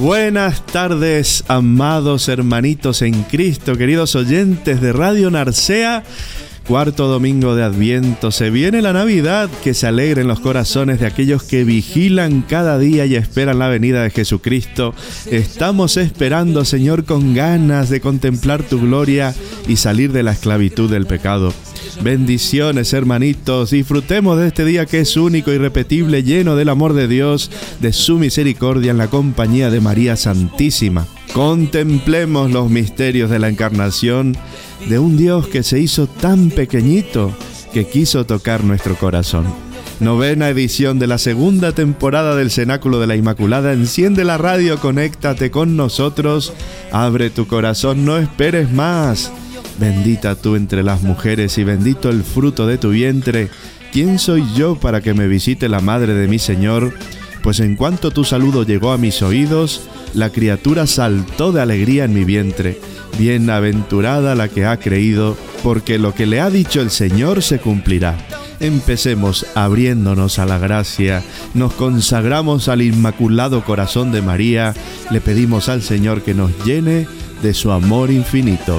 Buenas tardes, amados hermanitos en Cristo, queridos oyentes de Radio Narcea. Cuarto domingo de Adviento, se viene la Navidad, que se alegren los corazones de aquellos que vigilan cada día y esperan la venida de Jesucristo. Estamos esperando, Señor, con ganas de contemplar tu gloria y salir de la esclavitud del pecado. Bendiciones, hermanitos. Disfrutemos de este día que es único, irrepetible, lleno del amor de Dios, de su misericordia en la compañía de María Santísima. Contemplemos los misterios de la encarnación de un Dios que se hizo tan pequeñito que quiso tocar nuestro corazón. Novena edición de la segunda temporada del Cenáculo de la Inmaculada. Enciende la radio, conéctate con nosotros. Abre tu corazón, no esperes más. Bendita tú entre las mujeres y bendito el fruto de tu vientre. ¿Quién soy yo para que me visite la madre de mi Señor? Pues en cuanto tu saludo llegó a mis oídos, la criatura saltó de alegría en mi vientre. Bienaventurada la que ha creído, porque lo que le ha dicho el Señor se cumplirá. Empecemos abriéndonos a la gracia, nos consagramos al Inmaculado Corazón de María, le pedimos al Señor que nos llene de su amor infinito.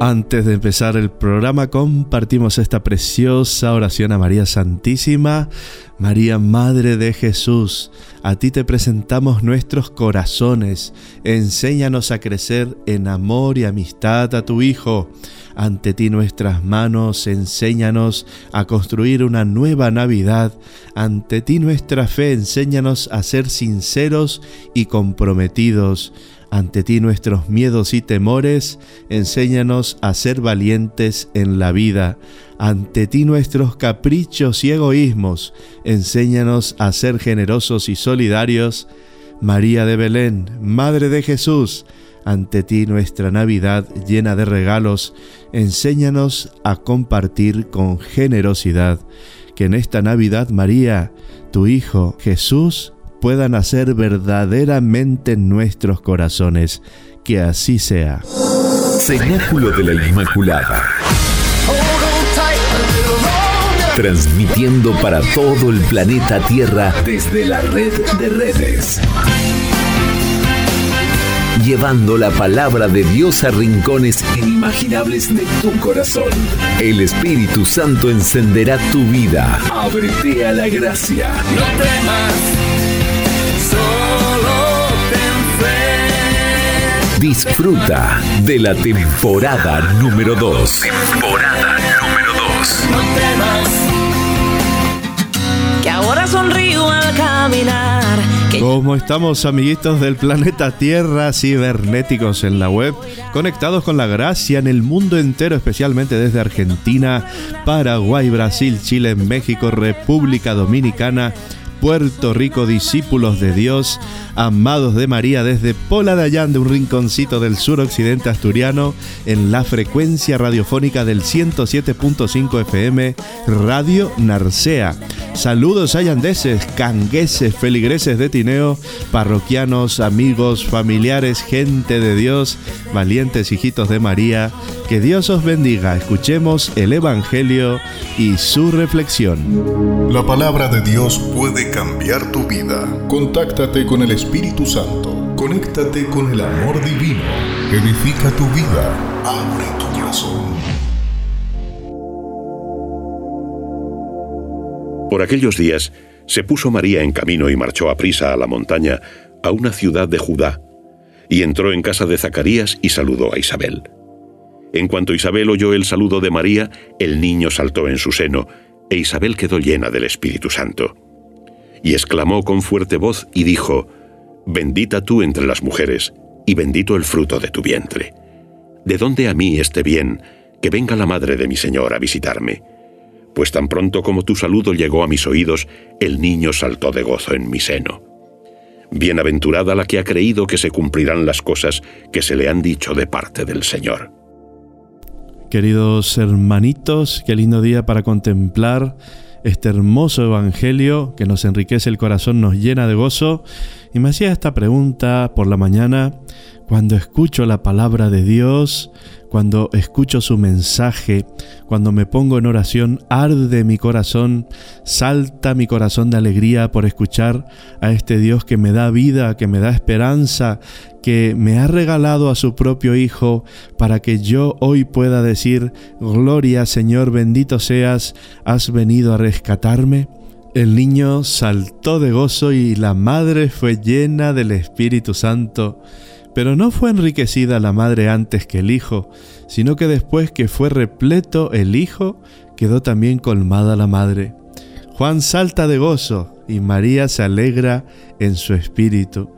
Antes de empezar el programa compartimos esta preciosa oración a María Santísima, María Madre de Jesús. A ti te presentamos nuestros corazones. Enséñanos a crecer en amor y amistad a tu Hijo. Ante ti nuestras manos, enséñanos a construir una nueva Navidad. Ante ti nuestra fe, enséñanos a ser sinceros y comprometidos ante ti nuestros miedos y temores, enséñanos a ser valientes en la vida. Ante ti nuestros caprichos y egoísmos, enséñanos a ser generosos y solidarios. María de Belén, Madre de Jesús, ante ti nuestra Navidad llena de regalos, enséñanos a compartir con generosidad. Que en esta Navidad, María, tu Hijo Jesús, pueda nacer verdaderamente en nuestros corazones. Que así sea. Cenáculo de la Inmaculada. Transmitiendo para todo el planeta Tierra desde la red de redes. Llevando la palabra de Dios a rincones inimaginables de tu corazón. El Espíritu Santo encenderá tu vida. Ábrete a la gracia. No temas. Disfruta de la temporada número 2. Temporada número 2. No temas. Que ahora sonrío al caminar, que ¿Cómo estamos, amiguitos del planeta Tierra, cibernéticos en la web, conectados con la gracia en el mundo entero, especialmente desde Argentina, Paraguay, Brasil, Chile, México, República Dominicana, Puerto Rico, discípulos de Dios, amados de María, desde Pola de Allán, de un rinconcito del suroccidente asturiano, en la frecuencia radiofónica del 107.5 FM, Radio Narcea. Saludos ayandeses, cangueses, feligreses de Tineo, parroquianos, amigos, familiares, gente de Dios, valientes hijitos de María. Que Dios os bendiga. Escuchemos el Evangelio y su reflexión. La palabra de Dios puede cambiar tu vida. Contáctate con el Espíritu Santo. Conéctate con el amor divino. Edifica tu vida. Abre tu corazón. Por aquellos días se puso María en camino y marchó a prisa a la montaña, a una ciudad de Judá, y entró en casa de Zacarías y saludó a Isabel. En cuanto Isabel oyó el saludo de María, el niño saltó en su seno, e Isabel quedó llena del Espíritu Santo. Y exclamó con fuerte voz y dijo, Bendita tú entre las mujeres, y bendito el fruto de tu vientre. ¿De dónde a mí este bien, que venga la madre de mi Señor a visitarme? pues tan pronto como tu saludo llegó a mis oídos, el niño saltó de gozo en mi seno. Bienaventurada la que ha creído que se cumplirán las cosas que se le han dicho de parte del Señor. Queridos hermanitos, qué lindo día para contemplar este hermoso Evangelio que nos enriquece el corazón, nos llena de gozo. Y me hacía esta pregunta por la mañana, cuando escucho la palabra de Dios, cuando escucho su mensaje, cuando me pongo en oración, arde mi corazón, salta mi corazón de alegría por escuchar a este Dios que me da vida, que me da esperanza, que me ha regalado a su propio Hijo para que yo hoy pueda decir, Gloria Señor, bendito seas, has venido a rescatarme. El niño saltó de gozo y la madre fue llena del Espíritu Santo. Pero no fue enriquecida la madre antes que el hijo, sino que después que fue repleto el hijo, quedó también colmada la madre. Juan salta de gozo y María se alegra en su espíritu.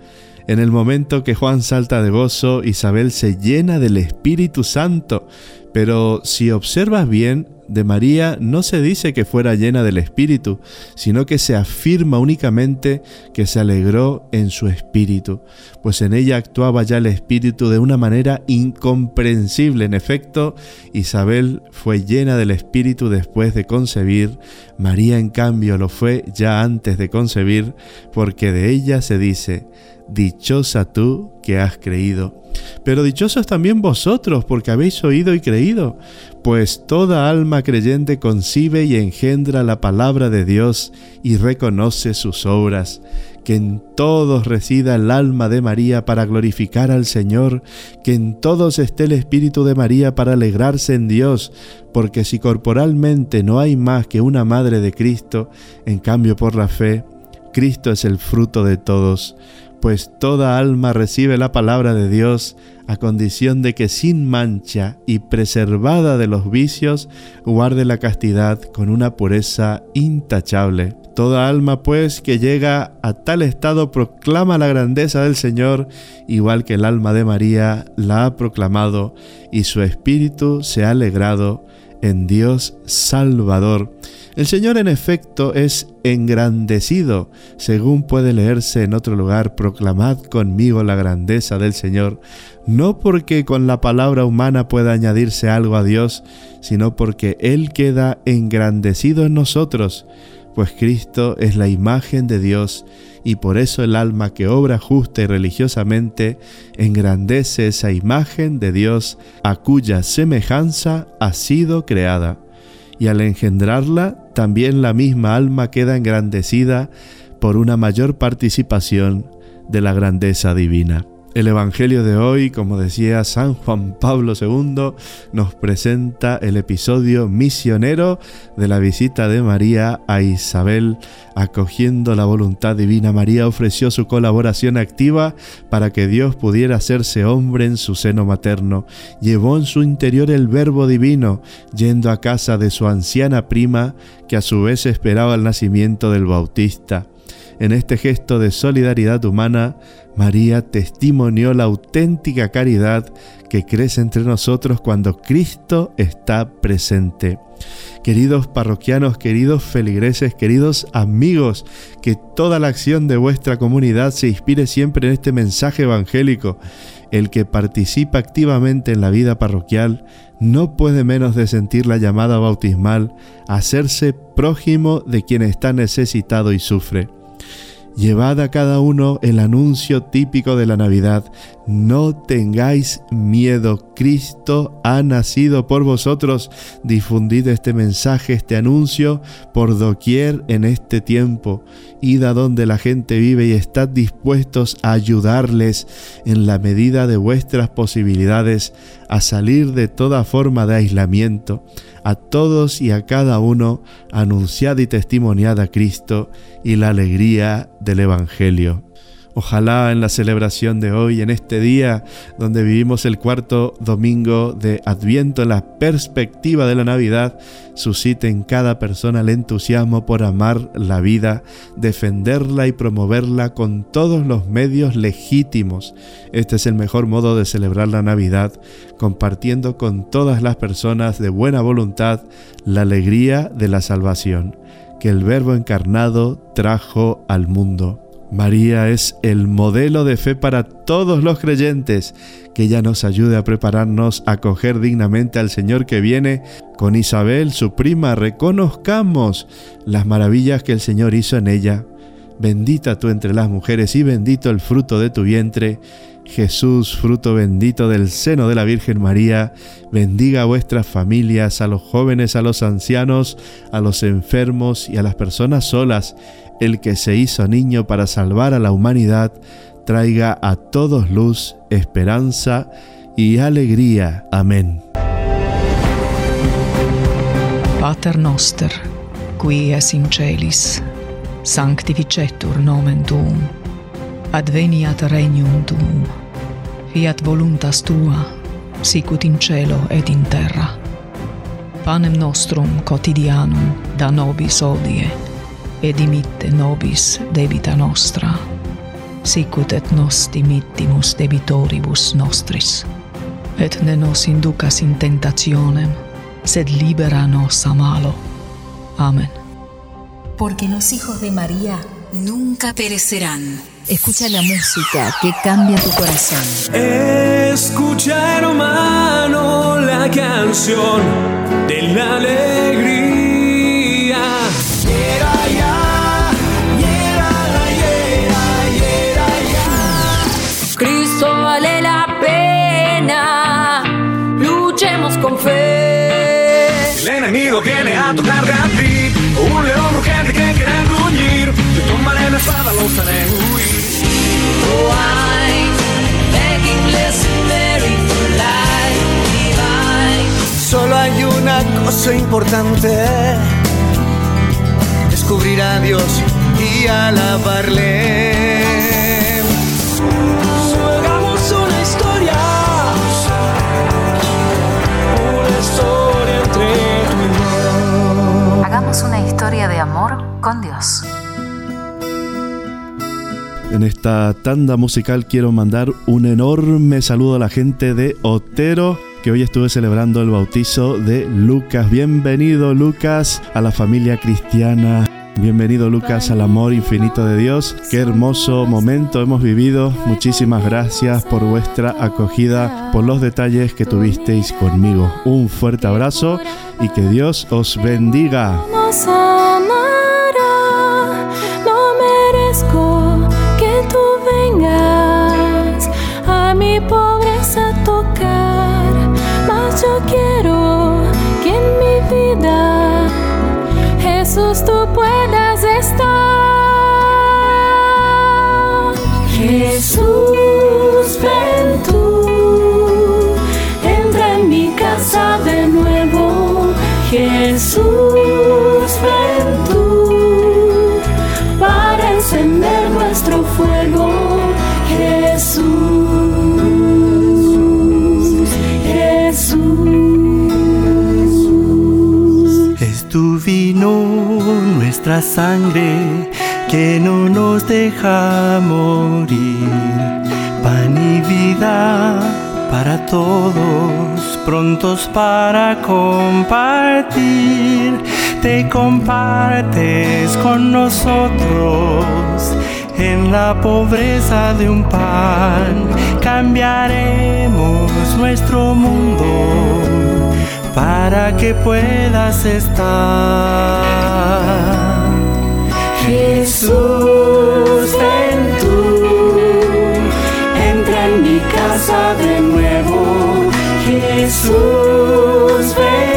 En el momento que Juan salta de gozo, Isabel se llena del Espíritu Santo. Pero si observas bien, de María no se dice que fuera llena del Espíritu, sino que se afirma únicamente que se alegró en su Espíritu, pues en ella actuaba ya el Espíritu de una manera incomprensible. En efecto, Isabel fue llena del Espíritu después de concebir, María en cambio lo fue ya antes de concebir, porque de ella se dice, Dichosa tú que has creído. Pero dichosos también vosotros porque habéis oído y creído, pues toda alma creyente concibe y engendra la palabra de Dios y reconoce sus obras. Que en todos resida el alma de María para glorificar al Señor, que en todos esté el Espíritu de María para alegrarse en Dios, porque si corporalmente no hay más que una madre de Cristo, en cambio por la fe, Cristo es el fruto de todos pues toda alma recibe la palabra de Dios a condición de que sin mancha y preservada de los vicios guarde la castidad con una pureza intachable. Toda alma pues que llega a tal estado proclama la grandeza del Señor, igual que el alma de María la ha proclamado y su espíritu se ha alegrado en Dios Salvador. El Señor en efecto es engrandecido, según puede leerse en otro lugar, proclamad conmigo la grandeza del Señor, no porque con la palabra humana pueda añadirse algo a Dios, sino porque Él queda engrandecido en nosotros, pues Cristo es la imagen de Dios y por eso el alma que obra justa y religiosamente engrandece esa imagen de Dios a cuya semejanza ha sido creada. Y al engendrarla, también la misma alma queda engrandecida por una mayor participación de la grandeza divina. El Evangelio de hoy, como decía San Juan Pablo II, nos presenta el episodio misionero de la visita de María a Isabel. Acogiendo la voluntad divina, María ofreció su colaboración activa para que Dios pudiera hacerse hombre en su seno materno. Llevó en su interior el Verbo divino, yendo a casa de su anciana prima, que a su vez esperaba el nacimiento del Bautista. En este gesto de solidaridad humana, María testimonió la auténtica caridad que crece entre nosotros cuando Cristo está presente. Queridos parroquianos, queridos feligreses, queridos amigos, que toda la acción de vuestra comunidad se inspire siempre en este mensaje evangélico. El que participa activamente en la vida parroquial no puede menos de sentir la llamada bautismal a hacerse prójimo de quien está necesitado y sufre. Llevad a cada uno el anuncio típico de la Navidad. No tengáis miedo, Cristo ha nacido por vosotros. Difundid este mensaje, este anuncio por doquier en este tiempo. Id a donde la gente vive y estad dispuestos a ayudarles en la medida de vuestras posibilidades a salir de toda forma de aislamiento a todos y a cada uno anunciad y testimoniad a Cristo y la alegría del Evangelio. Ojalá en la celebración de hoy, en este día donde vivimos el cuarto domingo de Adviento, en la perspectiva de la Navidad, suscite en cada persona el entusiasmo por amar la vida, defenderla y promoverla con todos los medios legítimos. Este es el mejor modo de celebrar la Navidad, compartiendo con todas las personas de buena voluntad la alegría de la salvación que el Verbo encarnado trajo al mundo. María es el modelo de fe para todos los creyentes, que ella nos ayude a prepararnos a acoger dignamente al Señor que viene. Con Isabel, su prima, reconozcamos las maravillas que el Señor hizo en ella. Bendita tú entre las mujeres y bendito el fruto de tu vientre. Jesús, fruto bendito del seno de la Virgen María, bendiga a vuestras familias, a los jóvenes, a los ancianos, a los enfermos y a las personas solas el que se hizo niño para salvar a la humanidad, traiga a todos luz, esperanza y alegría. Amén. Pater noster, qui es in celis, sanctificetur nomen tuum, adveniat regnum tuum, fiat voluntas tua, sicut in cielo et in terra. Panem nostrum quotidianum da nobis odie, et dimitte nobis debita nostra, sicut et nos dimittimus debitoribus nostris. Et ne nos inducas in tentationem, sed libera nos a malo. Amén. Porque los hijos de María nunca perecerán. Escucha la música que cambia tu corazón. Escucha, hermano, la canción de la alegría enemigo viene a tocar a ti. Un león urgente que quiere gruñir. Te tomaré la espada, los haré huir. Solo hay una cosa importante. Descubrir a Dios y alabarle. Hagamos una historia. Una historia entre Hagamos una historia de amor con Dios. En esta tanda musical quiero mandar un enorme saludo a la gente de Otero que hoy estuve celebrando el bautizo de Lucas. Bienvenido Lucas a la familia cristiana. Bienvenido Lucas al amor infinito de Dios. Qué hermoso momento hemos vivido. Muchísimas gracias por vuestra acogida, por los detalles que tuvisteis conmigo. Un fuerte abrazo y que Dios os bendiga. Pobreza tocar, mas yo quiero que en mi vida Jesús tú nuestra sangre que no nos deja morir. Pan y vida para todos, prontos para compartir. Te compartes con nosotros en la pobreza de un pan. Cambiaremos nuestro mundo para que puedas estar. Jesús, ven tú, entra en mi casa de nuevo. Jesús, ven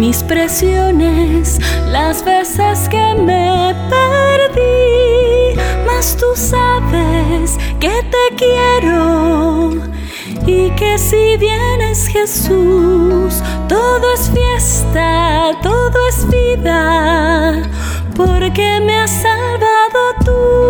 mis presiones, las veces que me perdí, mas tú sabes que te quiero y que si vienes Jesús, todo es fiesta, todo es vida, porque me has salvado tú.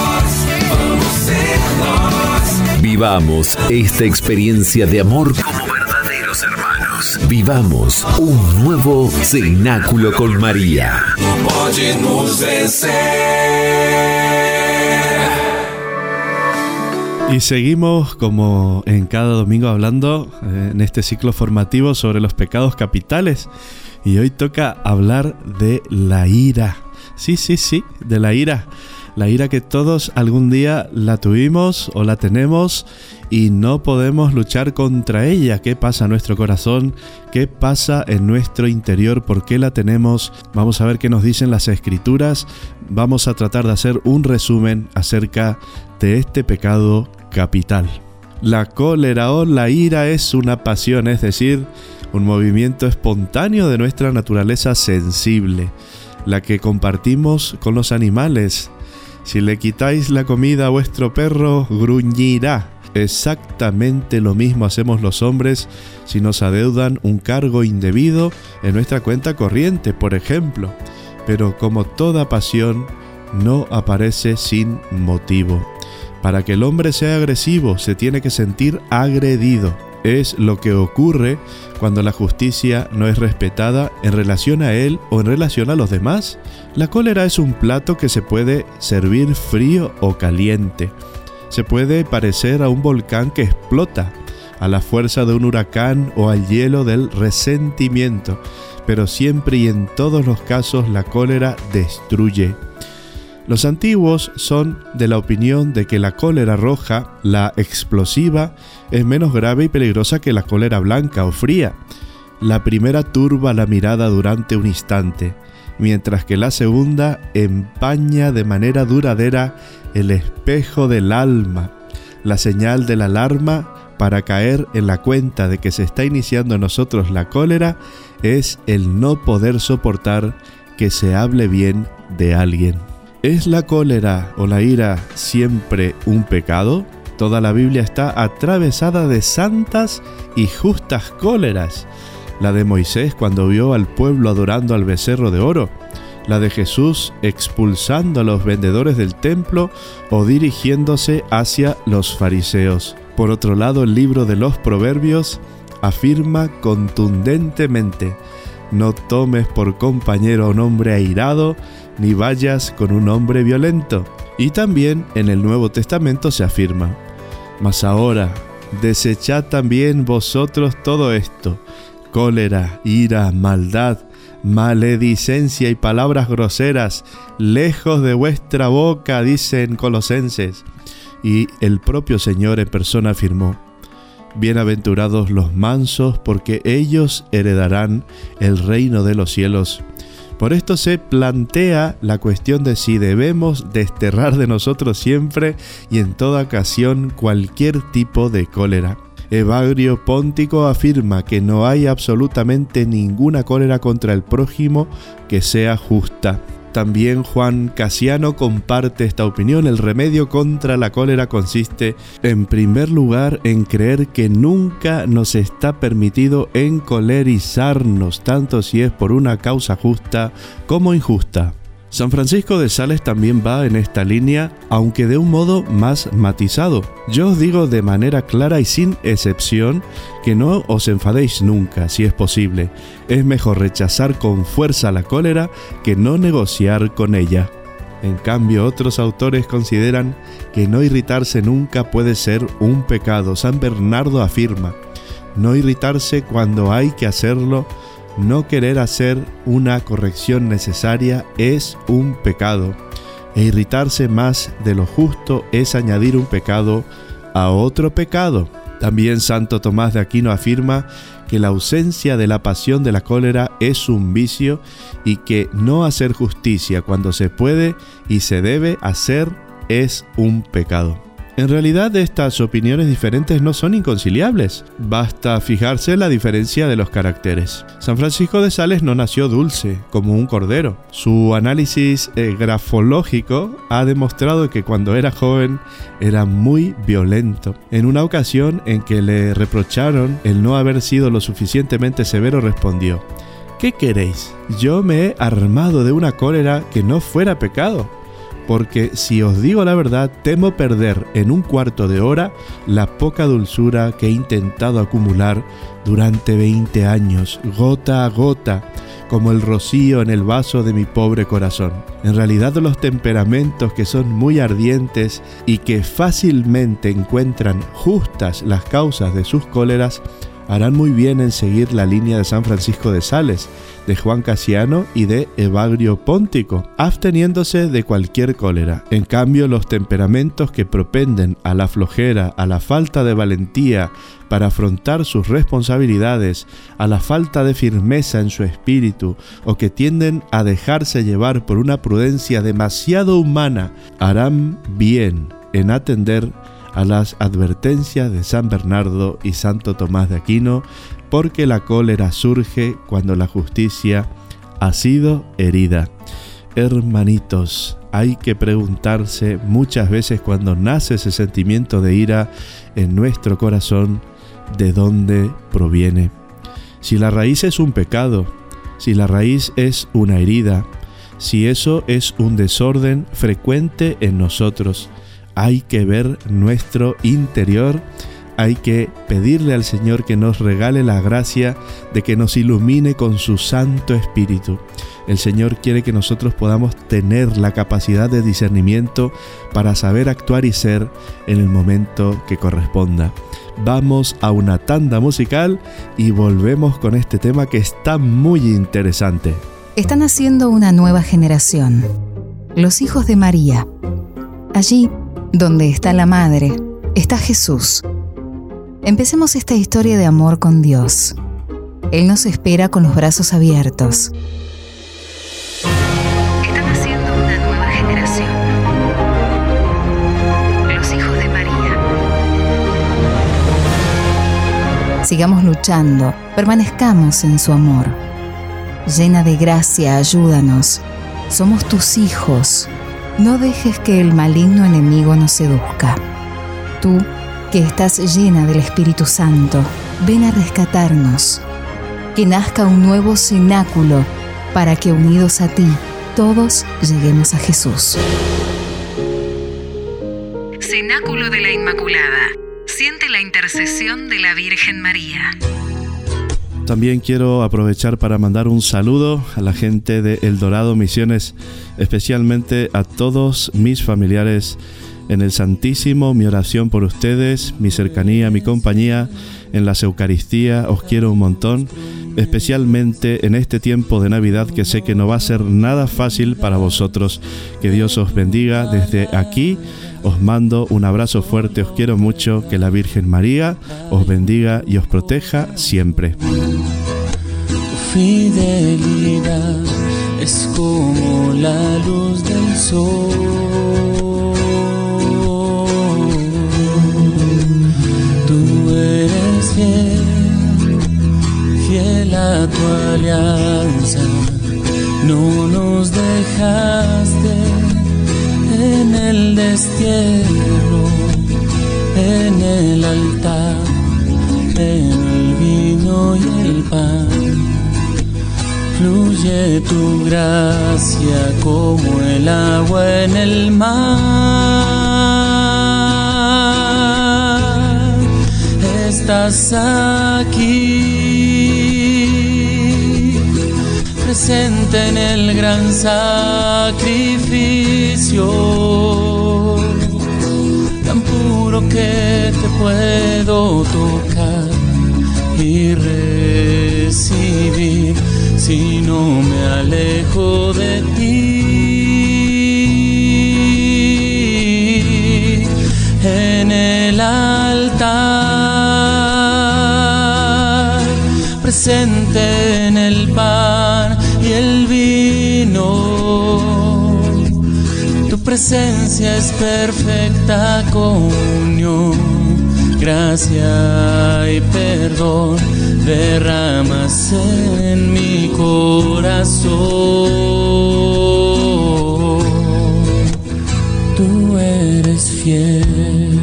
Vivamos esta experiencia de amor como verdaderos hermanos. Vivamos un nuevo cenáculo con María. Y seguimos como en cada domingo hablando eh, en este ciclo formativo sobre los pecados capitales. Y hoy toca hablar de la ira. Sí, sí, sí, de la ira. La ira que todos algún día la tuvimos o la tenemos y no podemos luchar contra ella. ¿Qué pasa en nuestro corazón? ¿Qué pasa en nuestro interior? ¿Por qué la tenemos? Vamos a ver qué nos dicen las escrituras. Vamos a tratar de hacer un resumen acerca de este pecado capital. La cólera o la ira es una pasión, es decir, un movimiento espontáneo de nuestra naturaleza sensible, la que compartimos con los animales. Si le quitáis la comida a vuestro perro, gruñirá. Exactamente lo mismo hacemos los hombres si nos adeudan un cargo indebido en nuestra cuenta corriente, por ejemplo. Pero como toda pasión, no aparece sin motivo. Para que el hombre sea agresivo, se tiene que sentir agredido. Es lo que ocurre cuando la justicia no es respetada en relación a él o en relación a los demás. La cólera es un plato que se puede servir frío o caliente. Se puede parecer a un volcán que explota, a la fuerza de un huracán o al hielo del resentimiento, pero siempre y en todos los casos la cólera destruye. Los antiguos son de la opinión de que la cólera roja, la explosiva, es menos grave y peligrosa que la cólera blanca o fría. La primera turba la mirada durante un instante, mientras que la segunda empaña de manera duradera el espejo del alma, la señal de la alarma para caer en la cuenta de que se está iniciando en nosotros la cólera es el no poder soportar que se hable bien de alguien. ¿Es la cólera o la ira siempre un pecado? Toda la Biblia está atravesada de santas y justas cóleras. La de Moisés cuando vio al pueblo adorando al becerro de oro, la de Jesús expulsando a los vendedores del templo o dirigiéndose hacia los fariseos. Por otro lado, el libro de los Proverbios afirma contundentemente, no tomes por compañero a un hombre airado, ni vayas con un hombre violento. Y también en el Nuevo Testamento se afirma, mas ahora, desechad también vosotros todo esto, cólera, ira, maldad, maledicencia y palabras groseras, lejos de vuestra boca, dicen colosenses. Y el propio Señor en persona afirmó, Bienaventurados los mansos, porque ellos heredarán el reino de los cielos. Por esto se plantea la cuestión de si debemos desterrar de nosotros siempre y en toda ocasión cualquier tipo de cólera. Evagrio Póntico afirma que no hay absolutamente ninguna cólera contra el prójimo que sea justa. También Juan Casiano comparte esta opinión. El remedio contra la cólera consiste, en primer lugar, en creer que nunca nos está permitido encolerizarnos, tanto si es por una causa justa como injusta. San Francisco de Sales también va en esta línea, aunque de un modo más matizado. Yo os digo de manera clara y sin excepción que no os enfadéis nunca, si es posible. Es mejor rechazar con fuerza la cólera que no negociar con ella. En cambio, otros autores consideran que no irritarse nunca puede ser un pecado. San Bernardo afirma, no irritarse cuando hay que hacerlo no querer hacer una corrección necesaria es un pecado, e irritarse más de lo justo es añadir un pecado a otro pecado. También Santo Tomás de Aquino afirma que la ausencia de la pasión de la cólera es un vicio y que no hacer justicia cuando se puede y se debe hacer es un pecado. En realidad estas opiniones diferentes no son inconciliables, basta fijarse la diferencia de los caracteres. San Francisco de Sales no nació dulce, como un cordero. Su análisis eh, grafológico ha demostrado que cuando era joven era muy violento. En una ocasión en que le reprocharon el no haber sido lo suficientemente severo respondió, ¿Qué queréis? Yo me he armado de una cólera que no fuera pecado porque si os digo la verdad, temo perder en un cuarto de hora la poca dulzura que he intentado acumular durante 20 años, gota a gota, como el rocío en el vaso de mi pobre corazón. En realidad los temperamentos que son muy ardientes y que fácilmente encuentran justas las causas de sus cóleras, harán muy bien en seguir la línea de San Francisco de Sales, de Juan Casiano y de Evagrio Póntico, absteniéndose de cualquier cólera. En cambio, los temperamentos que propenden a la flojera, a la falta de valentía para afrontar sus responsabilidades, a la falta de firmeza en su espíritu o que tienden a dejarse llevar por una prudencia demasiado humana, harán bien en atender a las advertencias de San Bernardo y Santo Tomás de Aquino, porque la cólera surge cuando la justicia ha sido herida. Hermanitos, hay que preguntarse muchas veces cuando nace ese sentimiento de ira en nuestro corazón, de dónde proviene. Si la raíz es un pecado, si la raíz es una herida, si eso es un desorden frecuente en nosotros, hay que ver nuestro interior, hay que pedirle al Señor que nos regale la gracia de que nos ilumine con su Santo Espíritu. El Señor quiere que nosotros podamos tener la capacidad de discernimiento para saber actuar y ser en el momento que corresponda. Vamos a una tanda musical y volvemos con este tema que está muy interesante. Están haciendo una nueva generación, los hijos de María. Allí donde está la Madre, está Jesús. Empecemos esta historia de amor con Dios. Él nos espera con los brazos abiertos. Están haciendo una nueva generación. Los hijos de María. Sigamos luchando, permanezcamos en su amor. llena de gracia, ayúdanos. Somos tus hijos. No dejes que el maligno enemigo nos seduzca. Tú, que estás llena del Espíritu Santo, ven a rescatarnos. Que nazca un nuevo cenáculo para que unidos a ti, todos lleguemos a Jesús. Cenáculo de la Inmaculada. Siente la intercesión de la Virgen María. También quiero aprovechar para mandar un saludo a la gente de El Dorado Misiones, especialmente a todos mis familiares en el Santísimo, mi oración por ustedes, mi cercanía, mi compañía en las Eucaristía, os quiero un montón, especialmente en este tiempo de Navidad que sé que no va a ser nada fácil para vosotros. Que Dios os bendiga desde aquí. Os mando un abrazo fuerte, os quiero mucho, que la Virgen María os bendiga y os proteja siempre. Fidelidad es como la luz del sol. Tú eres fiel, fiel a tu alianza. No nos dejaste en el destierro, en el altar, en el vino y el pan. Fluye tu gracia como el agua en el mar. Estás aquí, presente en el gran sacrificio, tan puro que te puedo tocar y recibir si no me alejo de ti. En el altar presente en el presencia es perfecta comunión gracia y perdón derramas en mi corazón. Tú eres fiel.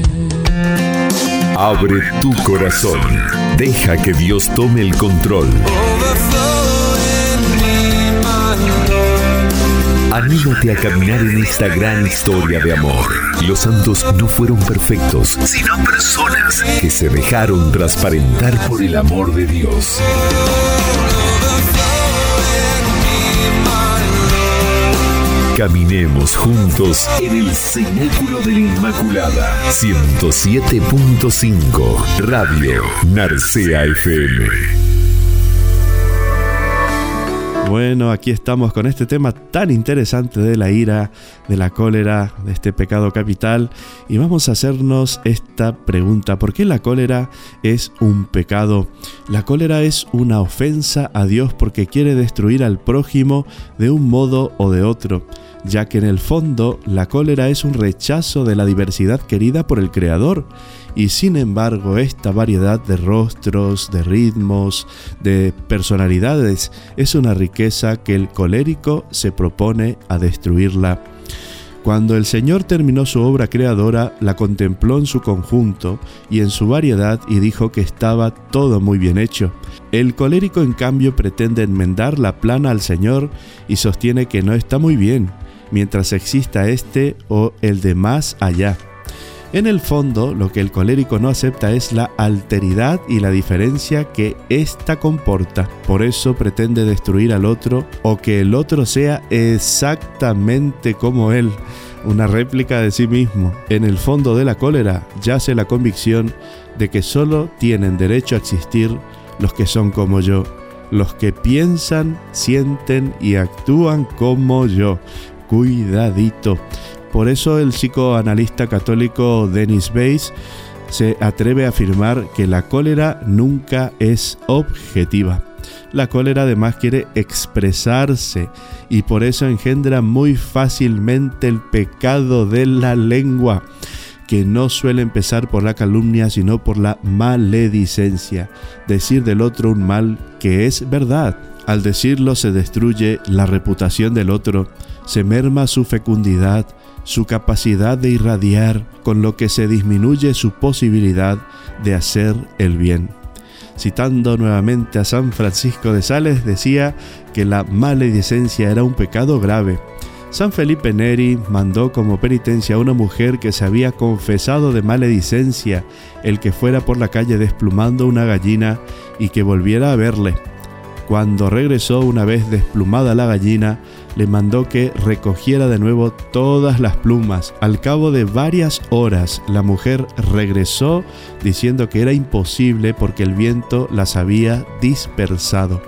Abre tu corazón. Deja que Dios tome el control. Anímate a caminar en esta gran historia de amor. Los santos no fueron perfectos, sino personas que se dejaron transparentar por el amor de Dios. Caminemos juntos en el Cenáculo de la Inmaculada. 107.5 Radio Narcea FM. Bueno, aquí estamos con este tema tan interesante de la ira, de la cólera, de este pecado capital y vamos a hacernos esta pregunta. ¿Por qué la cólera es un pecado? La cólera es una ofensa a Dios porque quiere destruir al prójimo de un modo o de otro, ya que en el fondo la cólera es un rechazo de la diversidad querida por el Creador y sin embargo esta variedad de rostros, de ritmos, de personalidades es una riqueza que el colérico se propone a destruirla. Cuando el Señor terminó su obra creadora, la contempló en su conjunto y en su variedad y dijo que estaba todo muy bien hecho. El colérico en cambio pretende enmendar la plana al Señor y sostiene que no está muy bien, mientras exista este o el de más allá. En el fondo, lo que el colérico no acepta es la alteridad y la diferencia que ésta comporta. Por eso pretende destruir al otro o que el otro sea exactamente como él, una réplica de sí mismo. En el fondo de la cólera yace la convicción de que solo tienen derecho a existir los que son como yo, los que piensan, sienten y actúan como yo. Cuidadito. Por eso el psicoanalista católico Dennis Bates se atreve a afirmar que la cólera nunca es objetiva. La cólera además quiere expresarse y por eso engendra muy fácilmente el pecado de la lengua, que no suele empezar por la calumnia sino por la maledicencia, decir del otro un mal que es verdad, Al decirlo se destruye la reputación del otro, se merma su fecundidad, su capacidad de irradiar, con lo que se disminuye su posibilidad de hacer el bien. Citando nuevamente a San Francisco de Sales, decía que la maledicencia era un pecado grave. San Felipe Neri mandó como penitencia a una mujer que se había confesado de maledicencia el que fuera por la calle desplumando una gallina y que volviera a verle. Cuando regresó una vez desplumada la gallina, le mandó que recogiera de nuevo todas las plumas. Al cabo de varias horas, la mujer regresó diciendo que era imposible porque el viento las había dispersado.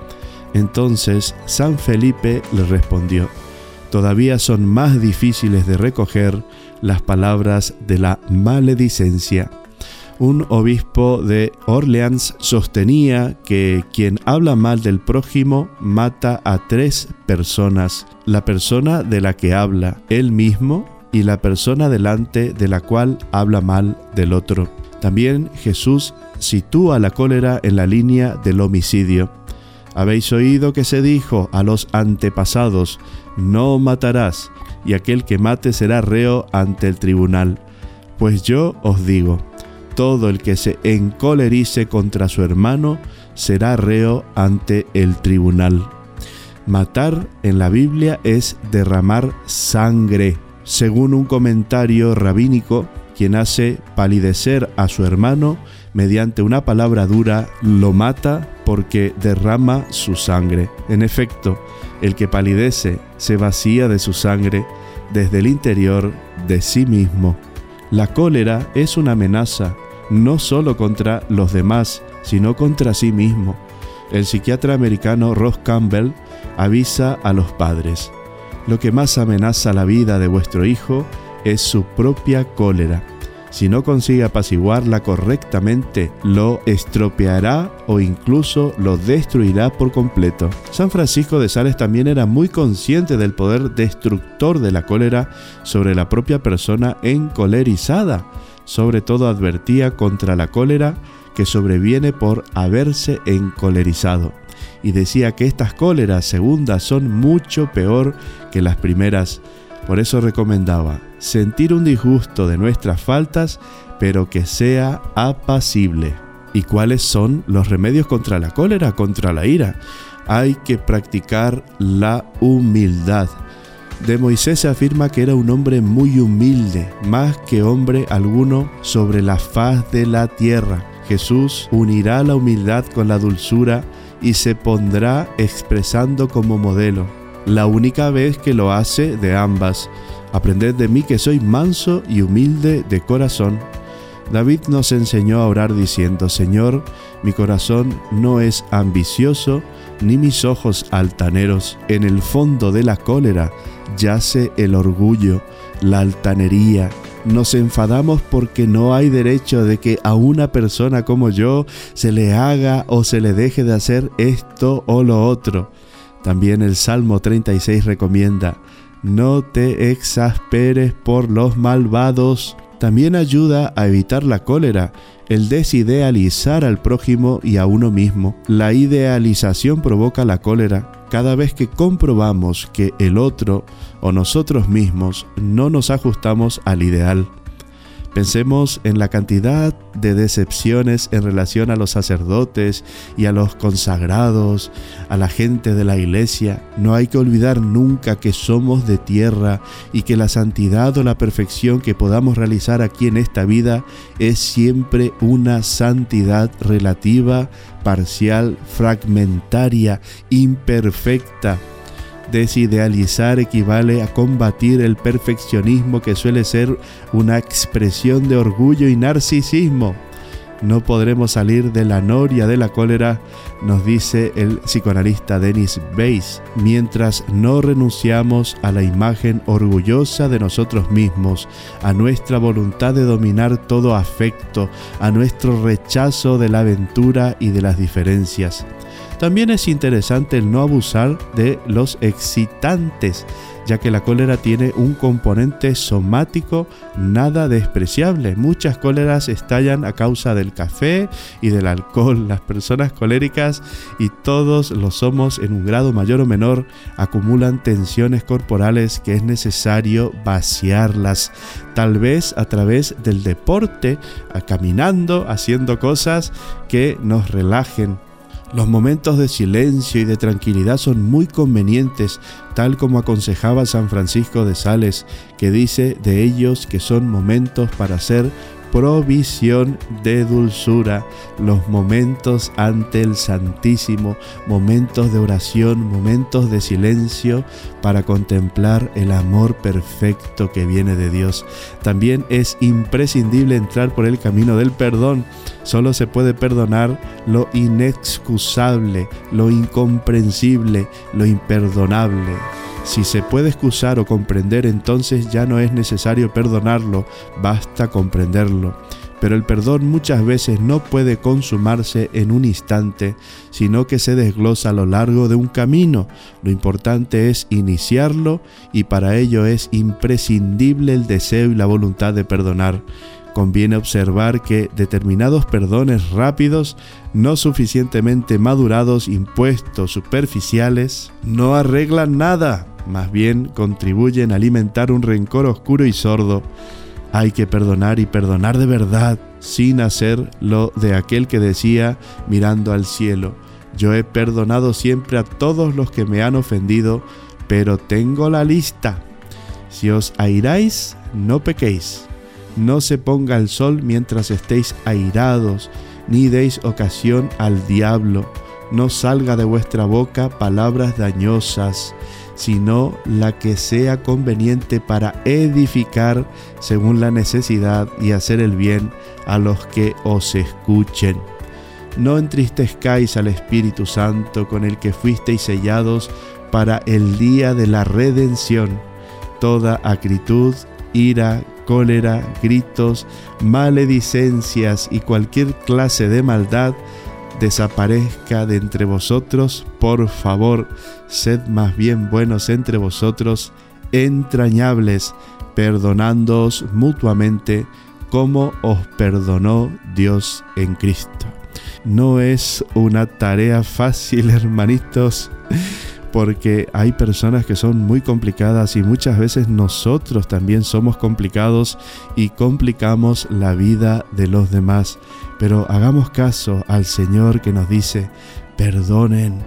Entonces San Felipe le respondió, todavía son más difíciles de recoger las palabras de la maledicencia un obispo de Orleans sostenía que quien habla mal del prójimo mata a tres personas, la persona de la que habla él mismo y la persona delante de la cual habla mal del otro. También Jesús sitúa la cólera en la línea del homicidio. Habéis oído que se dijo a los antepasados, no matarás, y aquel que mate será reo ante el tribunal. Pues yo os digo, todo el que se encolerice contra su hermano será reo ante el tribunal. Matar en la Biblia es derramar sangre. Según un comentario rabínico, quien hace palidecer a su hermano mediante una palabra dura lo mata porque derrama su sangre. En efecto, el que palidece se vacía de su sangre desde el interior de sí mismo. La cólera es una amenaza no solo contra los demás, sino contra sí mismo. El psiquiatra americano Ross Campbell avisa a los padres, lo que más amenaza la vida de vuestro hijo es su propia cólera. Si no consigue apaciguarla correctamente, lo estropeará o incluso lo destruirá por completo. San Francisco de Sales también era muy consciente del poder destructor de la cólera sobre la propia persona encolerizada. Sobre todo advertía contra la cólera que sobreviene por haberse encolerizado y decía que estas cóleras segundas son mucho peor que las primeras. Por eso recomendaba sentir un disgusto de nuestras faltas, pero que sea apacible. ¿Y cuáles son los remedios contra la cólera, contra la ira? Hay que practicar la humildad. De Moisés se afirma que era un hombre muy humilde, más que hombre alguno sobre la faz de la tierra. Jesús unirá la humildad con la dulzura y se pondrá expresando como modelo. La única vez que lo hace de ambas. Aprended de mí que soy manso y humilde de corazón. David nos enseñó a orar diciendo, Señor, mi corazón no es ambicioso, ni mis ojos altaneros. En el fondo de la cólera yace el orgullo, la altanería. Nos enfadamos porque no hay derecho de que a una persona como yo se le haga o se le deje de hacer esto o lo otro. También el Salmo 36 recomienda, no te exasperes por los malvados. También ayuda a evitar la cólera, el desidealizar al prójimo y a uno mismo. La idealización provoca la cólera. Cada vez que comprobamos que el otro o nosotros mismos no nos ajustamos al ideal. Pensemos en la cantidad de decepciones en relación a los sacerdotes y a los consagrados, a la gente de la iglesia. No hay que olvidar nunca que somos de tierra y que la santidad o la perfección que podamos realizar aquí en esta vida es siempre una santidad relativa, parcial, fragmentaria, imperfecta Desidealizar equivale a combatir el perfeccionismo que suele ser una expresión de orgullo y narcisismo. No podremos salir de la noria de la cólera, nos dice el psicoanalista Dennis Weiss, mientras no renunciamos a la imagen orgullosa de nosotros mismos, a nuestra voluntad de dominar todo afecto, a nuestro rechazo de la aventura y de las diferencias. También es interesante el no abusar de los excitantes, ya que la cólera tiene un componente somático nada despreciable. Muchas cóleras estallan a causa del café y del alcohol. Las personas coléricas, y todos lo somos en un grado mayor o menor, acumulan tensiones corporales que es necesario vaciarlas. Tal vez a través del deporte, caminando, haciendo cosas que nos relajen, los momentos de silencio y de tranquilidad son muy convenientes, tal como aconsejaba San Francisco de Sales, que dice de ellos que son momentos para ser provisión de dulzura, los momentos ante el Santísimo, momentos de oración, momentos de silencio para contemplar el amor perfecto que viene de Dios. También es imprescindible entrar por el camino del perdón. Solo se puede perdonar lo inexcusable, lo incomprensible, lo imperdonable. Si se puede excusar o comprender, entonces ya no es necesario perdonarlo, basta comprenderlo. Pero el perdón muchas veces no puede consumarse en un instante, sino que se desglosa a lo largo de un camino. Lo importante es iniciarlo y para ello es imprescindible el deseo y la voluntad de perdonar. Conviene observar que determinados perdones rápidos, no suficientemente madurados, impuestos, superficiales, no arreglan nada, más bien contribuyen a alimentar un rencor oscuro y sordo. Hay que perdonar y perdonar de verdad, sin hacer lo de aquel que decía mirando al cielo, yo he perdonado siempre a todos los que me han ofendido, pero tengo la lista. Si os airáis, no pequéis. No se ponga el sol mientras estéis airados, ni deis ocasión al diablo. No salga de vuestra boca palabras dañosas sino la que sea conveniente para edificar según la necesidad y hacer el bien a los que os escuchen. No entristezcáis al Espíritu Santo con el que fuisteis sellados para el día de la redención. Toda acritud, ira, cólera, gritos, maledicencias y cualquier clase de maldad desaparezca de entre vosotros, por favor, sed más bien buenos entre vosotros, entrañables, perdonándoos mutuamente, como os perdonó Dios en Cristo. No es una tarea fácil, hermanitos, porque hay personas que son muy complicadas y muchas veces nosotros también somos complicados y complicamos la vida de los demás. Pero hagamos caso al Señor que nos dice, perdonen,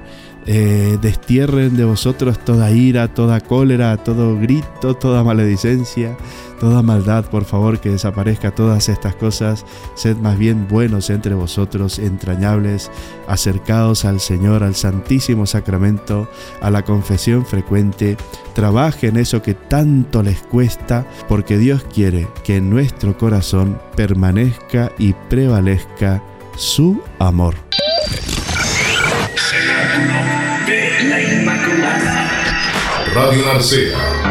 eh, destierren de vosotros toda ira, toda cólera, todo grito, toda maledicencia, toda maldad, por favor, que desaparezca todas estas cosas. Sed más bien buenos entre vosotros, entrañables, acercados al Señor, al Santísimo Sacramento, a la confesión frecuente. Trabajen eso que tanto les cuesta, porque Dios quiere que en nuestro corazón permanezca y prevalezca su amor. Radio Narcea.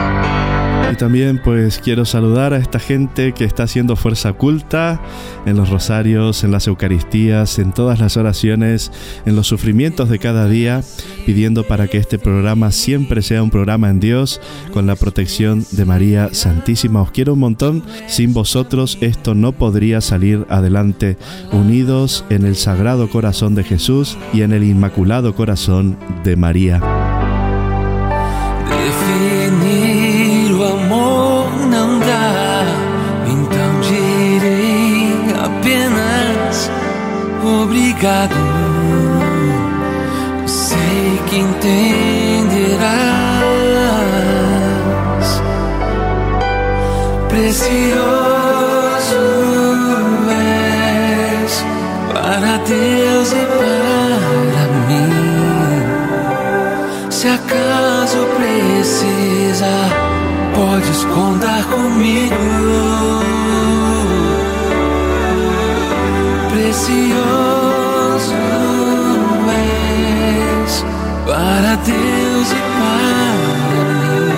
Y también pues quiero saludar a esta gente que está haciendo fuerza oculta en los rosarios, en las Eucaristías, en todas las oraciones, en los sufrimientos de cada día, pidiendo para que este programa siempre sea un programa en Dios con la protección de María Santísima. Os quiero un montón, sin vosotros esto no podría salir adelante, unidos en el Sagrado Corazón de Jesús y en el Inmaculado Corazón de María. Obrigado. Sei que entenderás, precioso és para Deus e para mim. Se acaso precisa, podes contar comigo. Precioso para Deus e para mim.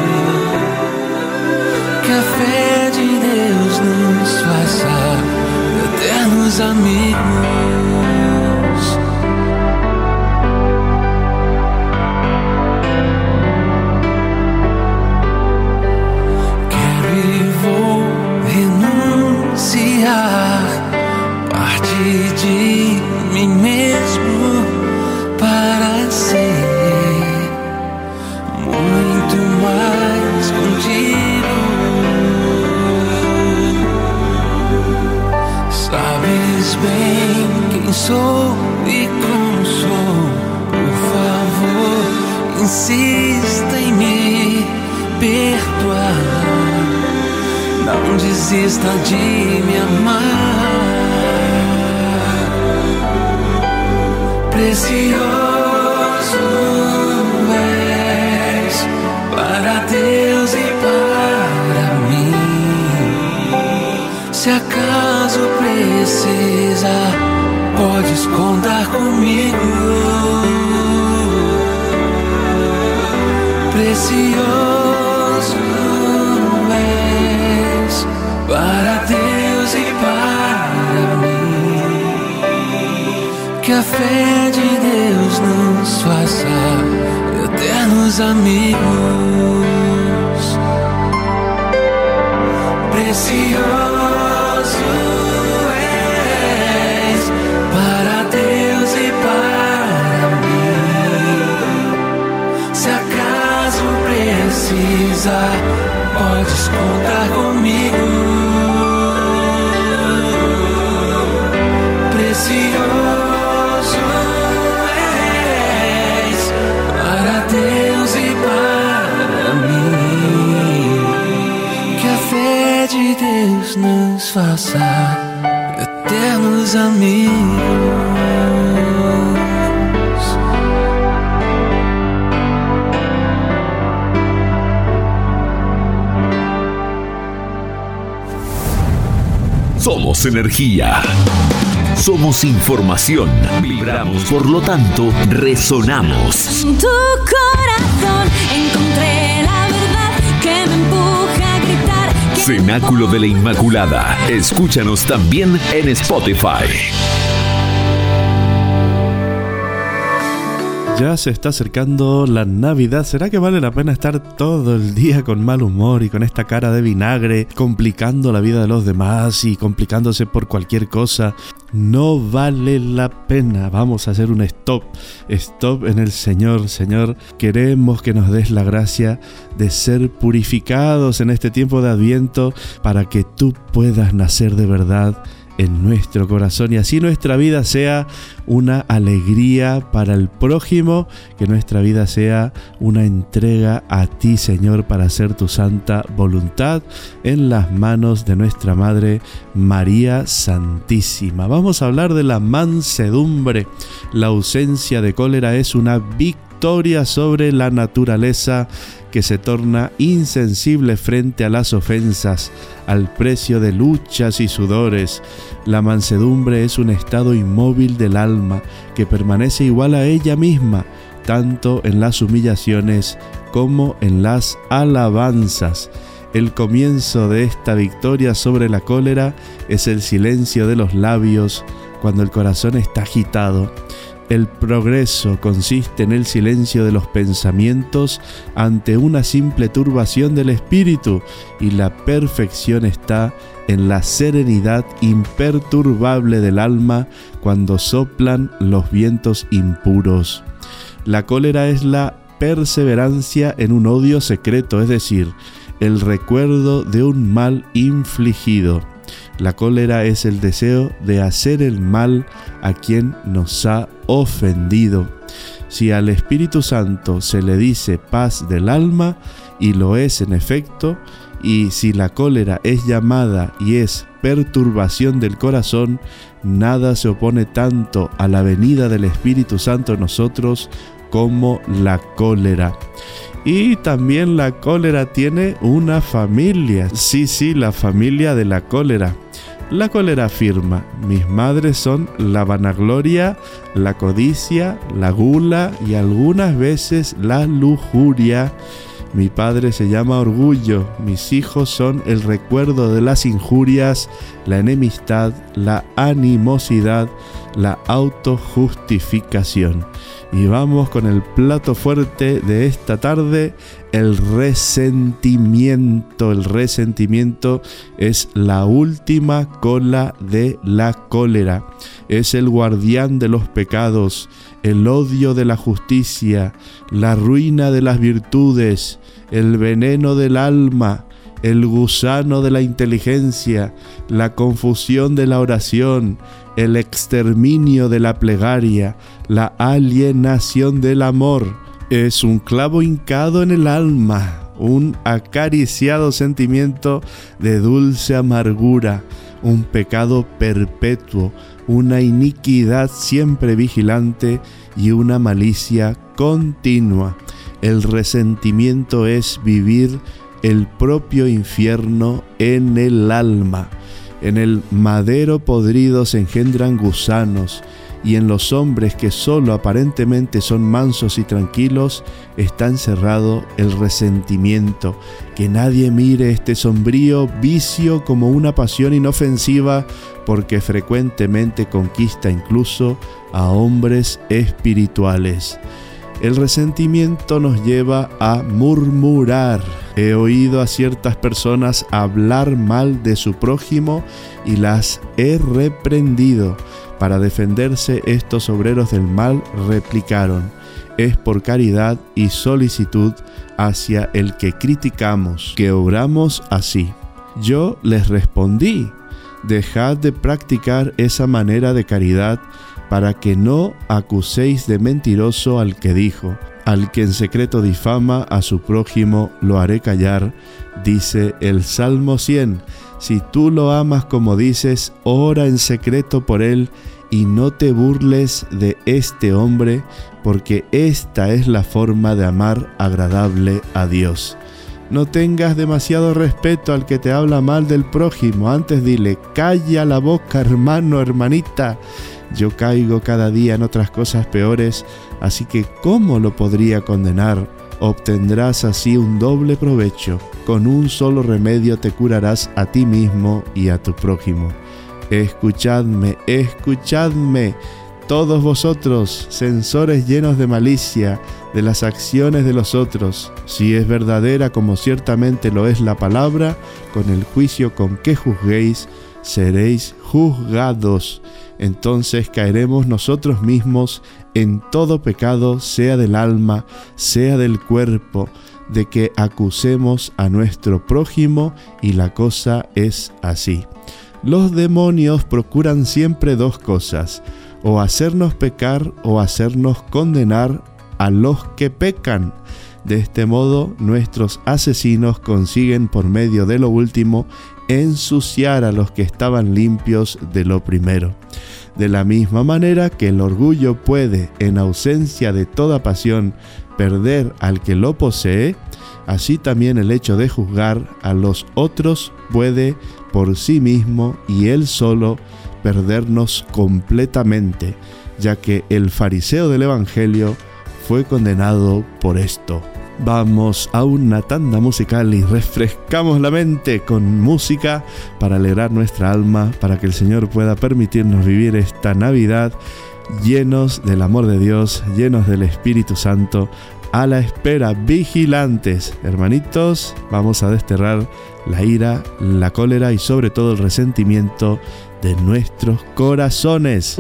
Que a fé de Deus nos faça eternos amigos. Quero e vou renunciar parte de mim mesmo sou e como sou. Por favor, insista em me perdoar. Não desista de me amar. Precioso és para Deus e para mim. Se acaso precisar podes contar comigo. Precioso és para Deus e para mim. Que a fé de Deus nos faça eternos amigos. Precioso podes contar comigo. Precioso és para Deus e para mim. Que a fé de Deus nos faça eternos amigos. Somos energía. Somos información. Vibramos, por lo tanto, resonamos. En tu corazón encontré la verdad que me empuja a gritar. Cenáculo de la Inmaculada. Escúchanos también en Spotify. Ya se está acercando la Navidad. ¿Será que vale la pena estar todo el día con mal humor y con esta cara de vinagre, complicando la vida de los demás y complicándose por cualquier cosa? No vale la pena. Vamos a hacer un stop. Stop en el Señor. Señor, queremos que nos des la gracia de ser purificados en este tiempo de Adviento para que tú puedas nacer de verdad en nuestro corazón y así nuestra vida sea una alegría para el prójimo, que nuestra vida sea una entrega a ti Señor para hacer tu santa voluntad en las manos de nuestra Madre María Santísima. Vamos a hablar de la mansedumbre. La ausencia de cólera es una victoria sobre la naturaleza que se torna insensible frente a las ofensas, al precio de luchas y sudores. La mansedumbre es un estado inmóvil del alma que permanece igual a ella misma, tanto en las humillaciones como en las alabanzas. El comienzo de esta victoria sobre la cólera es el silencio de los labios cuando el corazón está agitado. El progreso consiste en el silencio de los pensamientos ante una simple turbación del espíritu y la perfección está en la serenidad imperturbable del alma cuando soplan los vientos impuros. La cólera es la perseverancia en un odio secreto, es decir, el recuerdo de un mal infligido. La cólera es el deseo de hacer el mal a quien nos ha ofendido. Si al Espíritu Santo se le dice paz del alma, y lo es en efecto, y si la cólera es llamada y es perturbación del corazón, nada se opone tanto a la venida del Espíritu Santo en nosotros como la cólera. Y también la cólera tiene una familia. Sí, sí, la familia de la cólera. La cólera afirma, mis madres son la vanagloria, la codicia, la gula y algunas veces la lujuria. Mi padre se llama orgullo, mis hijos son el recuerdo de las injurias, la enemistad, la animosidad, la autojustificación. Y vamos con el plato fuerte de esta tarde, el resentimiento. El resentimiento es la última cola de la cólera. Es el guardián de los pecados, el odio de la justicia, la ruina de las virtudes, el veneno del alma, el gusano de la inteligencia, la confusión de la oración, el exterminio de la plegaria, la alienación del amor. Es un clavo hincado en el alma, un acariciado sentimiento de dulce amargura, un pecado perpetuo, una iniquidad siempre vigilante y una malicia continua. El resentimiento es vivir el propio infierno en el alma. En el madero podrido se engendran gusanos, y en los hombres que solo aparentemente son mansos y tranquilos está encerrado el resentimiento. Que nadie mire este sombrío vicio como una pasión inofensiva porque frecuentemente conquista incluso a hombres espirituales. El resentimiento nos lleva a murmurar. He oído a ciertas personas hablar mal de su prójimo y las he reprendido. Para defenderse estos obreros del mal replicaron, es por caridad y solicitud hacia el que criticamos que obramos así. Yo les respondí, dejad de practicar esa manera de caridad para que no acuséis de mentiroso al que dijo, al que en secreto difama a su prójimo lo haré callar, dice el Salmo 100. Si tú lo amas como dices, ora en secreto por él y no te burles de este hombre, porque esta es la forma de amar agradable a Dios. No tengas demasiado respeto al que te habla mal del prójimo, antes dile, calla la boca hermano, hermanita. Yo caigo cada día en otras cosas peores, así que ¿cómo lo podría condenar? Obtendrás así un doble provecho. Con un solo remedio te curarás a ti mismo y a tu prójimo. Escuchadme, escuchadme, todos vosotros, censores llenos de malicia de las acciones de los otros, si es verdadera como ciertamente lo es la palabra, con el juicio con que juzguéis, seréis juzgados. Entonces caeremos nosotros mismos en todo pecado, sea del alma, sea del cuerpo, de que acusemos a nuestro prójimo y la cosa es así. Los demonios procuran siempre dos cosas, o hacernos pecar o hacernos condenar a los que pecan. De este modo, nuestros asesinos consiguen por medio de lo último ensuciar a los que estaban limpios de lo primero. De la misma manera que el orgullo puede, en ausencia de toda pasión, perder al que lo posee, así también el hecho de juzgar a los otros puede por sí mismo y él solo perdernos completamente, ya que el fariseo del Evangelio fue condenado por esto. Vamos a una tanda musical y refrescamos la mente con música para alegrar nuestra alma, para que el Señor pueda permitirnos vivir esta Navidad llenos del amor de Dios, llenos del Espíritu Santo, a la espera, vigilantes. Hermanitos, vamos a desterrar la ira, la cólera y sobre todo el resentimiento de nuestros corazones.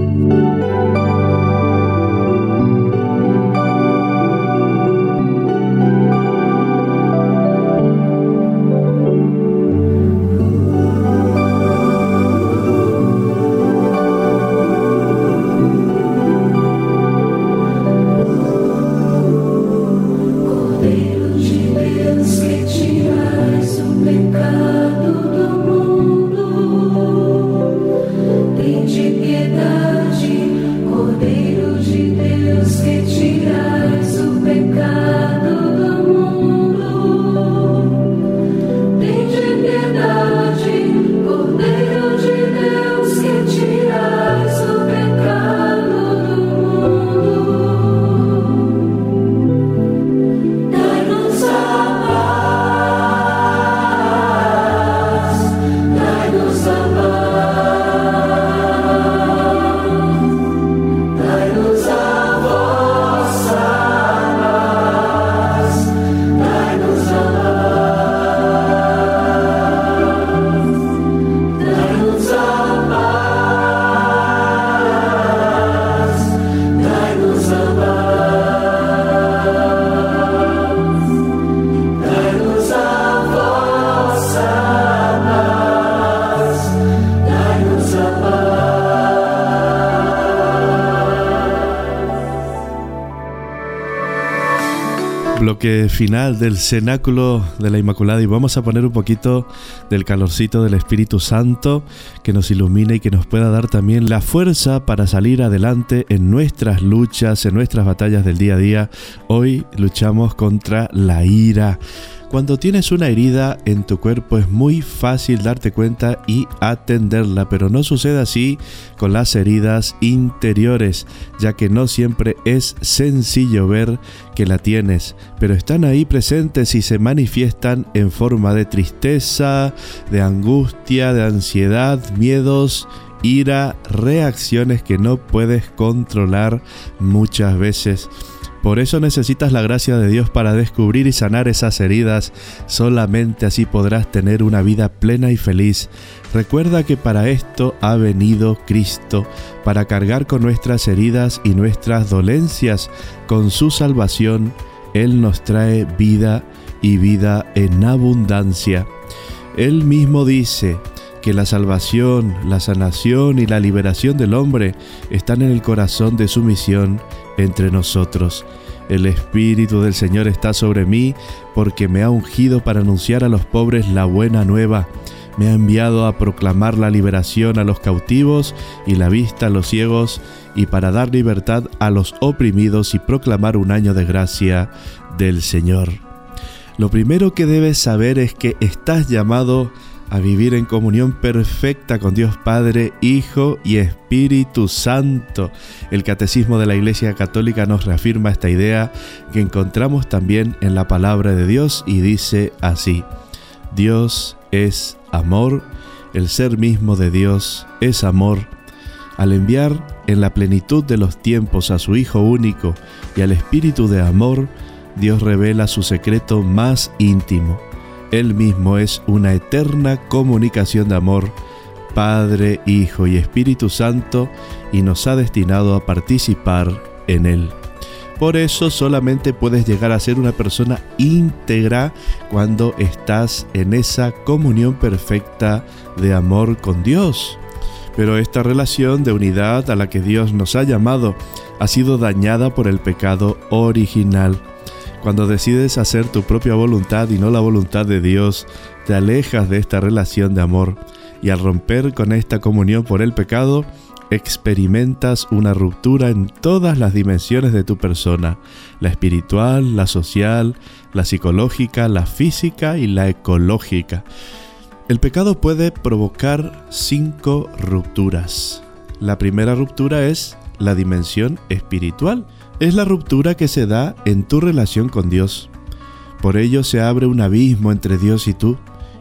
Del cenáculo de la Inmaculada y vamos a poner un poquito del calorcito del Espíritu Santo que nos ilumine y que nos pueda dar también la fuerza para salir adelante en nuestras luchas, en nuestras batallas del día a día. Hoy luchamos contra la ira. Cuando tienes una herida en tu cuerpo es muy fácil darte cuenta y atenderla, pero no sucede así con las heridas interiores, ya que no siempre es sencillo ver que la tienes, pero están ahí presentes y se manifiestan en forma de tristeza, de angustia, de ansiedad, miedos, ira, reacciones que no puedes controlar muchas veces. Por eso necesitas la gracia de Dios para descubrir y sanar esas heridas. Solamente así podrás tener una vida plena y feliz. Recuerda que para esto ha venido Cristo, para cargar con nuestras heridas y nuestras dolencias. Con su salvación, Él nos trae vida y vida en abundancia. Él mismo dice, que la salvación, la sanación y la liberación del hombre están en el corazón de su misión entre nosotros. El Espíritu del Señor está sobre mí porque me ha ungido para anunciar a los pobres la buena nueva. Me ha enviado a proclamar la liberación a los cautivos y la vista a los ciegos y para dar libertad a los oprimidos y proclamar un año de gracia del Señor. Lo primero que debes saber es que estás llamado a vivir en comunión perfecta con Dios Padre, Hijo y Espíritu Santo. El Catecismo de la Iglesia Católica nos reafirma esta idea que encontramos también en la palabra de Dios y dice así, Dios es amor, el ser mismo de Dios es amor. Al enviar en la plenitud de los tiempos a su Hijo único y al Espíritu de amor, Dios revela su secreto más íntimo él mismo es una eterna comunicación de amor, Padre, Hijo y Espíritu Santo, y nos ha destinado a participar en Él. Por eso solamente puedes llegar a ser una persona íntegra cuando estás en esa comunión perfecta de amor con Dios. Pero esta relación de unidad a la que Dios nos ha llamado ha sido dañada por el pecado original. Cuando decides hacer tu propia voluntad y no la voluntad de Dios, te alejas de esta relación de amor y al romper con esta comunión por el pecado, experimentas una ruptura en todas las dimensiones de tu persona, la espiritual, la social, la psicológica, la física y la ecológica. El pecado puede provocar cinco rupturas. La primera ruptura es la dimensión espiritual es la ruptura que se da en tu relación con Dios. Por ello se abre un abismo entre Dios y tú,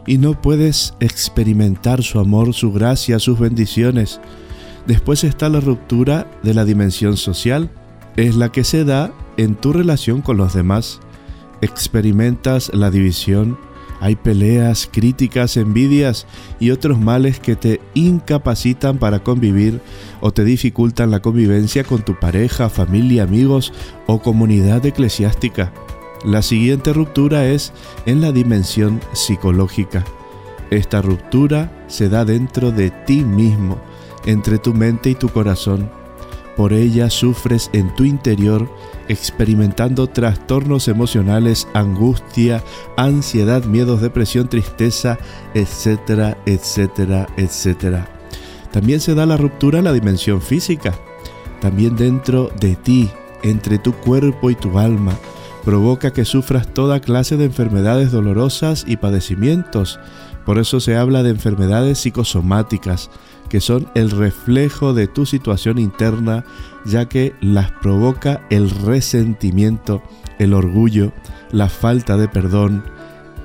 y no puedes experimentar su amor, su gracia, sus bendiciones. Después está la ruptura de la dimensión social, es la que se da en tu relación con los demás. Experimentas la división, hay peleas, críticas, envidias y otros males que te incapacitan para convivir o te dificultan la convivencia con tu pareja, familia, amigos o comunidad eclesiástica. La siguiente ruptura es en la dimensión psicológica. Esta ruptura se da dentro de ti mismo, entre tu mente y tu corazón. Por ella sufres en tu interior experimentando trastornos emocionales, angustia, ansiedad, miedos, depresión, tristeza, etcétera, etcétera, etcétera. También se da la ruptura en la dimensión física, también dentro de ti, entre tu cuerpo y tu alma. Provoca que sufras toda clase de enfermedades dolorosas y padecimientos. Por eso se habla de enfermedades psicosomáticas, que son el reflejo de tu situación interna, ya que las provoca el resentimiento, el orgullo, la falta de perdón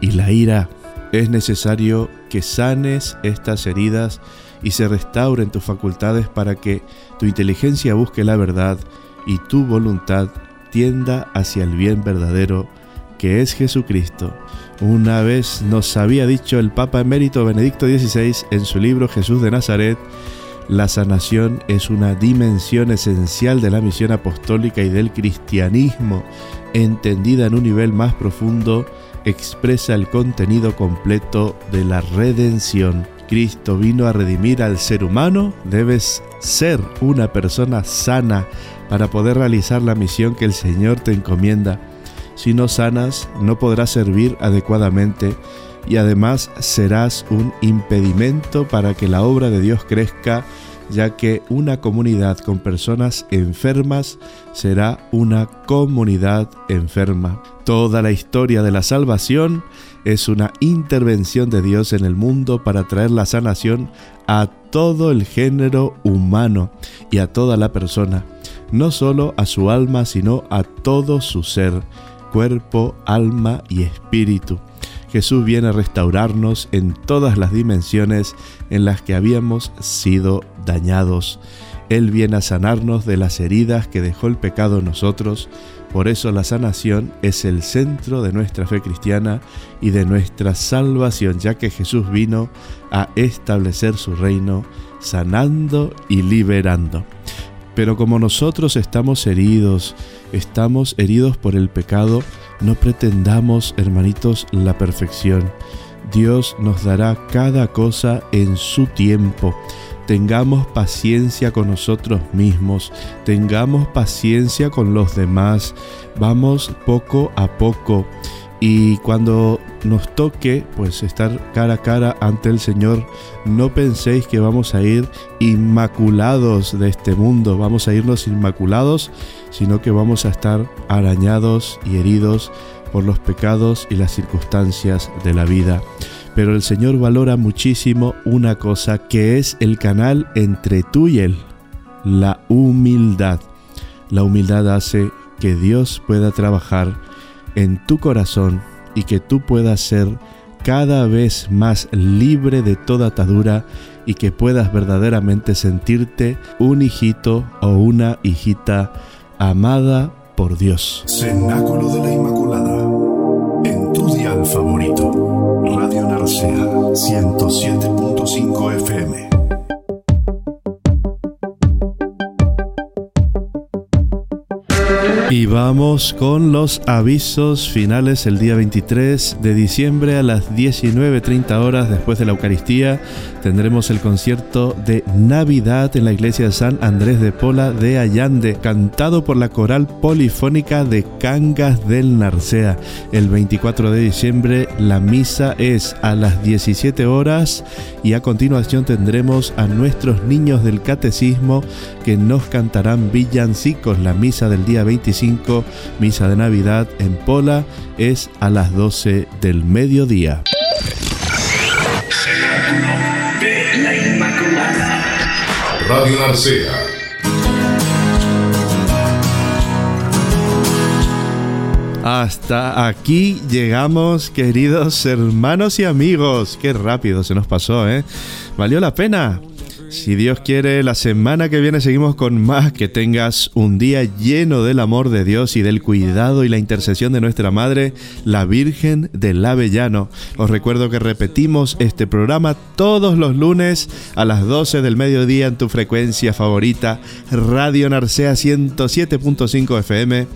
y la ira. Es necesario que sanes estas heridas y se restauren tus facultades para que tu inteligencia busque la verdad y tu voluntad tienda hacia el bien verdadero que es Jesucristo. Una vez nos había dicho el Papa emérito Benedicto XVI en su libro Jesús de Nazaret, la sanación es una dimensión esencial de la misión apostólica y del cristianismo, entendida en un nivel más profundo, expresa el contenido completo de la redención. Cristo vino a redimir al ser humano, debes ser una persona sana para poder realizar la misión que el Señor te encomienda Si no sanas, no podrás servir adecuadamente y además serás un impedimento para que la obra de Dios crezca, ya que una comunidad con personas enfermas será una comunidad enferma. Toda la historia de la salvación es una intervención de Dios en el mundo para traer la sanación a todo el género humano y a toda la persona, no solo a su alma, sino a todo su ser, cuerpo, alma y espíritu. Jesús viene a restaurarnos en todas las dimensiones en las que habíamos sido dañados. Él viene a sanarnos de las heridas que dejó el pecado en nosotros. Por eso la sanación es el centro de nuestra fe cristiana y de nuestra salvación, ya que Jesús vino a establecer su reino, sanando y liberando. Pero como nosotros estamos heridos, estamos heridos por el pecado, no pretendamos, hermanitos, la perfección. Dios nos dará cada cosa en su tiempo. Tengamos paciencia con nosotros mismos, tengamos paciencia con los demás. Vamos poco a poco y cuando nos toque pues estar cara a cara ante el Señor, no penséis que vamos a ir inmaculados de este mundo, vamos a irnos inmaculados, sino que vamos a estar arañados y heridos por los pecados y las circunstancias de la vida. Pero el Señor valora muchísimo una cosa que es el canal entre tú y Él, la humildad. La humildad hace que Dios pueda trabajar en tu corazón y que tú puedas ser cada vez más libre de toda atadura y que puedas verdaderamente sentirte un hijito o una hijita amada por Dios. Cenáculo de la Inmaculada. En tu dial favorito. Radio Narcea 107.5 FM. Y vamos con los avisos finales el día 23 de diciembre a las 19.30 horas después de la Eucaristía. Tendremos el concierto de Navidad en la iglesia de San Andrés de Pola de Allande, cantado por la coral polifónica de Cangas del Narcea. El 24 de diciembre la misa es a las 17 horas y a continuación tendremos a nuestros niños del catecismo que nos cantarán villancicos. La misa del día 25 misa de Navidad en Pola, es a las 12 del mediodía. Radio Narcea. Hasta aquí llegamos, queridos hermanos y amigos. Qué rápido se nos pasó, ¿eh? ¿Valió la pena? Si Dios quiere, la semana que viene seguimos con más. Que tengas un día lleno del amor de Dios y del cuidado y la intercesión de nuestra Madre, la Virgen del Avellano. Os recuerdo que repetimos este programa todos los lunes a las 12 del mediodía en tu frecuencia favorita, Radio Narcea 107.5 FM.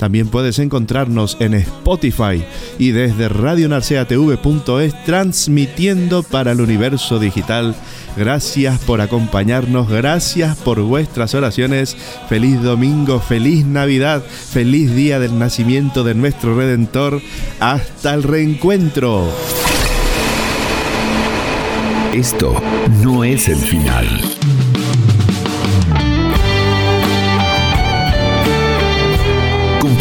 También puedes encontrarnos en Spotify y desde radionarceatv.es transmitiendo para el universo digital. Gracias por acompañarnos, gracias por vuestras oraciones. Feliz domingo, feliz Navidad, feliz día del nacimiento de nuestro Redentor. Hasta el reencuentro. Esto no es el final.